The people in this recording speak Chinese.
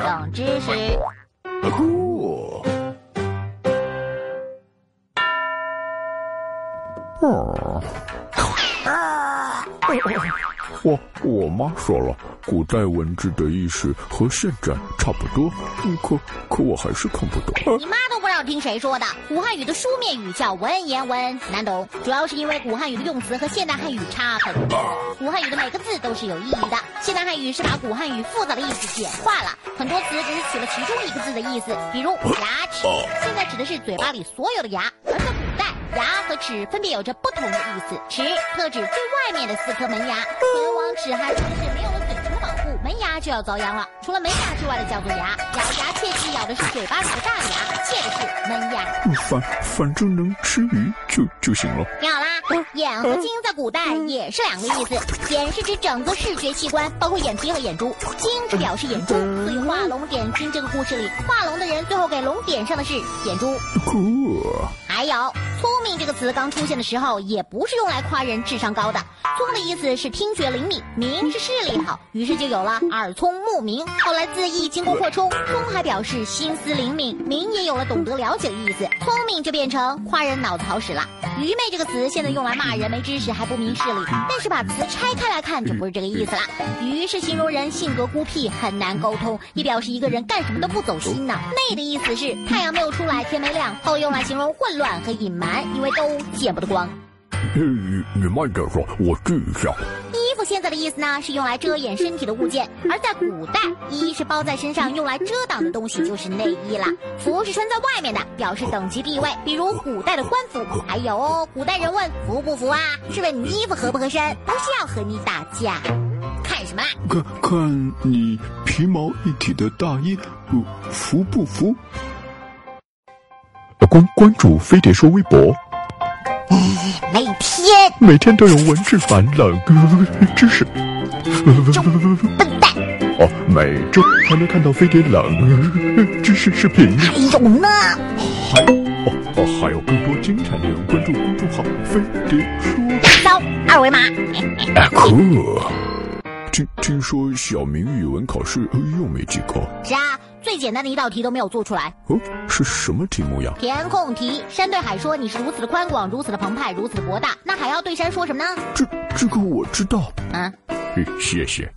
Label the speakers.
Speaker 1: 冷知识。
Speaker 2: 酷。哦。我我妈说了，古代文字的意思和现在差不多，可可我还是看不懂。
Speaker 1: 你妈都不知道听谁说的？古汉语的书面语叫文言文，难懂，主要是因为古汉语的用词和现代汉语差很多。古汉语的每个字都是有意义的，现代汉语是把古汉语复杂的意思简化了，很多词只是取了其中一个字的意思，比如牙齿，现在指的是嘴巴里所有的牙，而在古代，牙和齿分别有着不同的意思，齿特指最外面的四颗门牙。齿还说的是门牙就要遭殃了。除了门牙之外的叫做牙，咬牙切齿咬的是嘴巴里的大牙，切的是门牙。
Speaker 2: 反反正能吃鱼就就行了。
Speaker 1: 听好啦，眼和睛在古代也是两个意思。眼是指整个视觉器官，包括眼皮和眼珠；睛是表示眼珠。所以画龙点睛这个故事里，画龙的人最后给龙点上的是眼珠。还有聪明这个词刚出现的时候，也不是用来夸人智商高的。聪的意思是听觉灵敏，明是视力好，于是就有了耳聪目明。后来字义经过扩充，聪还表示心思灵敏，明也有了懂得了解的意思。聪明就变成夸人脑子好使了。愚昧这个词现在用来骂人没知识还不明事理，但是把词拆开来看就不是这个意思了。愚是形容人性格孤僻，很难沟通，也表示一个人干什么都不走心呢。昧的意思是太阳没有出来，天没亮，后用来形容混乱和隐瞒，因为都见不得光。
Speaker 2: 你你慢点说，我记一下。
Speaker 1: 现在的意思呢，是用来遮掩身体的物件；而在古代，衣是包在身上用来遮挡的东西，就是内衣了。服是穿在外面的，表示等级地位，比如古代的官服。还有哦，古代人问服不服啊，是问你衣服合不合身，不是要和你打架。看什么？
Speaker 2: 看看你皮毛一体的大衣，服不服？关关注飞碟说微博。
Speaker 1: 每天
Speaker 2: 每天都有文字版冷知识，
Speaker 1: 笨蛋
Speaker 2: 哦！每周还能看到飞碟冷知识视频，
Speaker 1: 还有呢，
Speaker 2: 还哦哦，还有更多精彩内容，关注公众号“飞碟说”，
Speaker 1: 扫二维码。
Speaker 2: 酷！听听说小明语文考试又没及格，
Speaker 1: 是啊。最简单的一道题都没有做出来
Speaker 2: 哦，是什么题目呀？
Speaker 1: 填空题。山对海说：“你是如此的宽广，如此的澎湃，如此的博大。”那海要对山说什么呢？
Speaker 2: 这这个我知道。
Speaker 1: 啊，
Speaker 2: 谢谢。